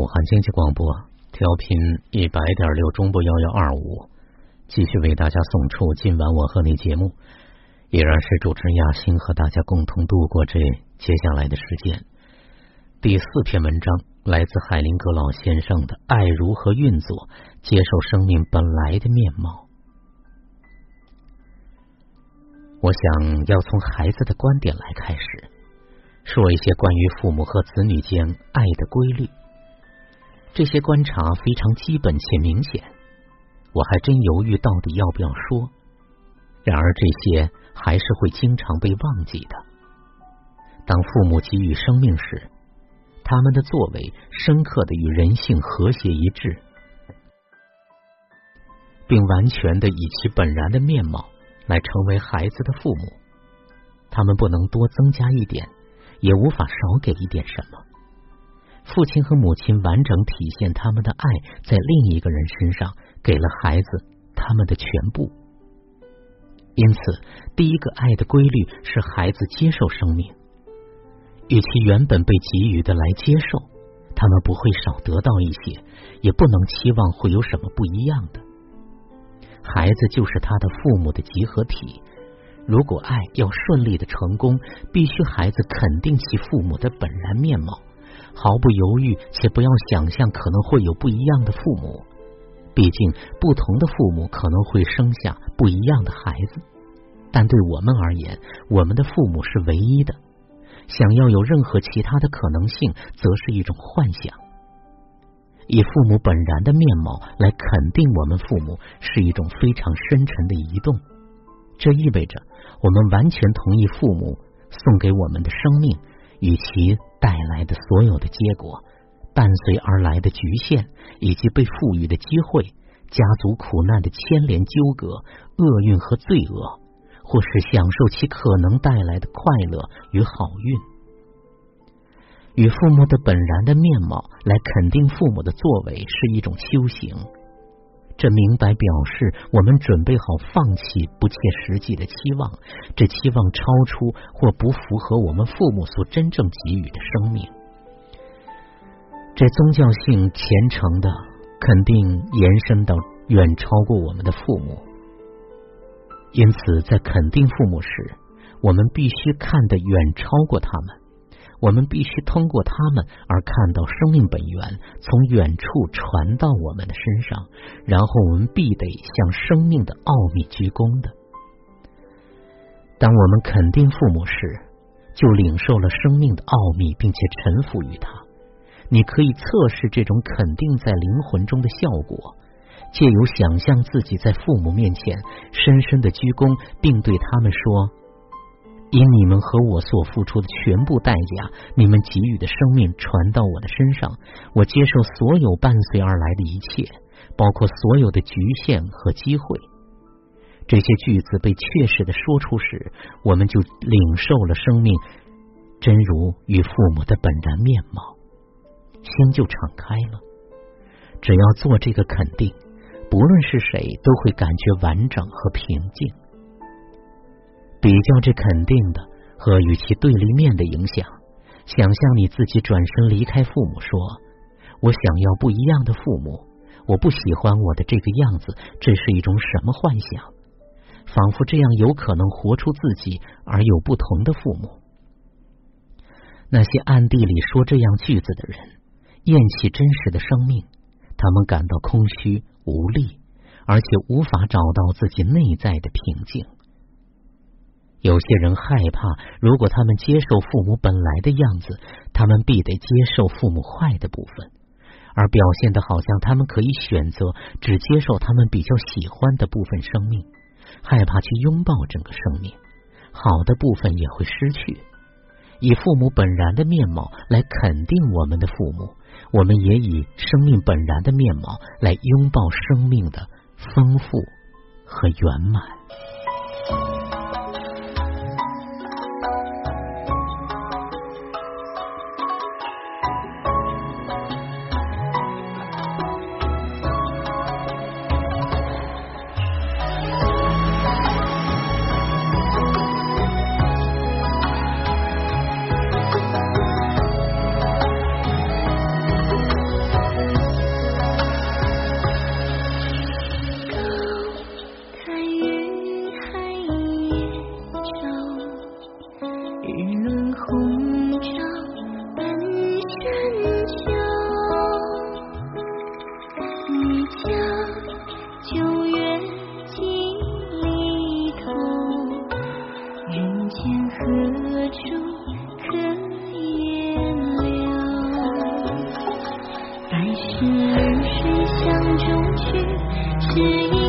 武汉经济广播调频一百点六中部幺幺二五，继续为大家送出今晚我和你节目，依然是主持人亚欣和大家共同度过这接下来的时间。第四篇文章来自海林格老先生的《爱如何运作，接受生命本来的面貌》。我想要从孩子的观点来开始，说一些关于父母和子女间爱的规律。这些观察非常基本且明显，我还真犹豫到底要不要说。然而这些还是会经常被忘记的。当父母给予生命时，他们的作为深刻的与人性和谐一致，并完全的以其本然的面貌来成为孩子的父母。他们不能多增加一点，也无法少给一点什么。父亲和母亲完整体现他们的爱，在另一个人身上给了孩子他们的全部。因此，第一个爱的规律是孩子接受生命，与其原本被给予的来接受，他们不会少得到一些，也不能期望会有什么不一样的。孩子就是他的父母的集合体。如果爱要顺利的成功，必须孩子肯定其父母的本然面貌。毫不犹豫，且不要想象可能会有不一样的父母。毕竟，不同的父母可能会生下不一样的孩子。但对我们而言，我们的父母是唯一的。想要有任何其他的可能性，则是一种幻想。以父母本然的面貌来肯定我们父母，是一种非常深沉的移动。这意味着，我们完全同意父母送给我们的生命与其。带来的所有的结果，伴随而来的局限，以及被赋予的机会，家族苦难的牵连纠葛，厄运和罪恶，或是享受其可能带来的快乐与好运，与父母的本然的面貌来肯定父母的作为，是一种修行。这明白表示，我们准备好放弃不切实际的期望，这期望超出或不符合我们父母所真正给予的生命。这宗教性虔诚的肯定延伸到远超过我们的父母，因此在肯定父母时，我们必须看得远超过他们。我们必须通过他们而看到生命本源从远处传到我们的身上，然后我们必得向生命的奥秘鞠躬的。当我们肯定父母时，就领受了生命的奥秘，并且臣服于他。你可以测试这种肯定在灵魂中的效果，借由想象自己在父母面前深深的鞠躬，并对他们说。因你们和我所付出的全部代价，你们给予的生命传到我的身上，我接受所有伴随而来的一切，包括所有的局限和机会。这些句子被确实的说出时，我们就领受了生命，真如与父母的本然面貌，心就敞开了。只要做这个肯定，不论是谁，都会感觉完整和平静。比较这肯定的和与其对立面的影响，想象你自己转身离开父母，说：“我想要不一样的父母，我不喜欢我的这个样子，这是一种什么幻想？仿佛这样有可能活出自己而有不同的父母。”那些暗地里说这样句子的人，厌弃真实的生命，他们感到空虚无力，而且无法找到自己内在的平静。有些人害怕，如果他们接受父母本来的样子，他们必得接受父母坏的部分，而表现的好像他们可以选择只接受他们比较喜欢的部分生命，害怕去拥抱整个生命，好的部分也会失去。以父母本然的面貌来肯定我们的父母，我们也以生命本然的面貌来拥抱生命的丰富和圆满。小九月，几里途，人间何处可言留？白蛇流水相中去，只因。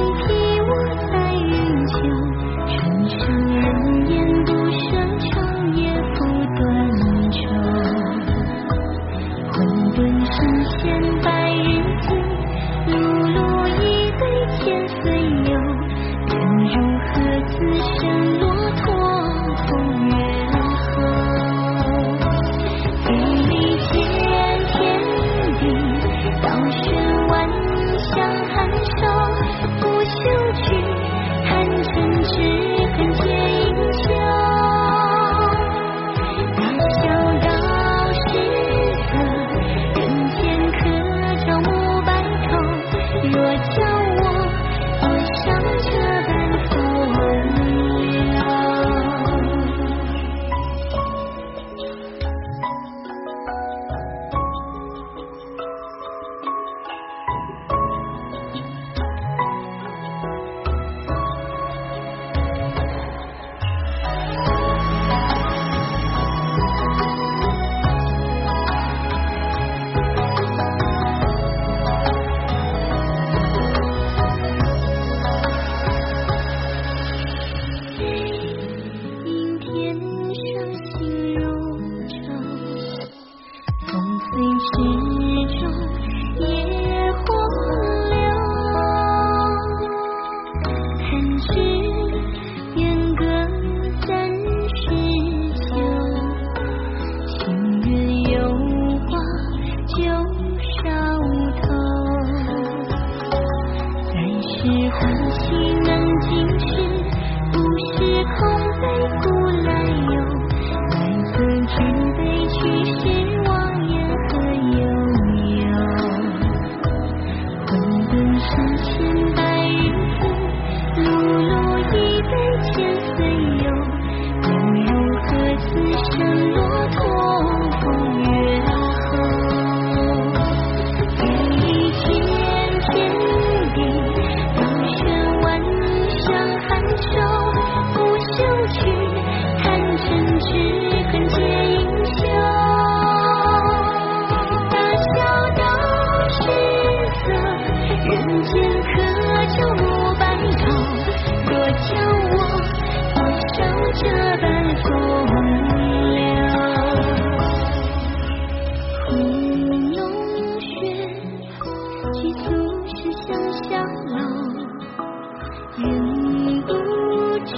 不，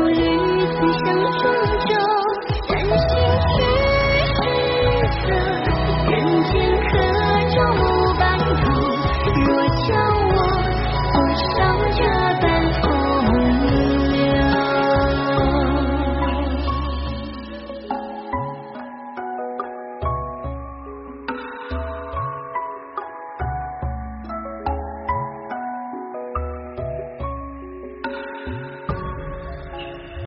我与相聚。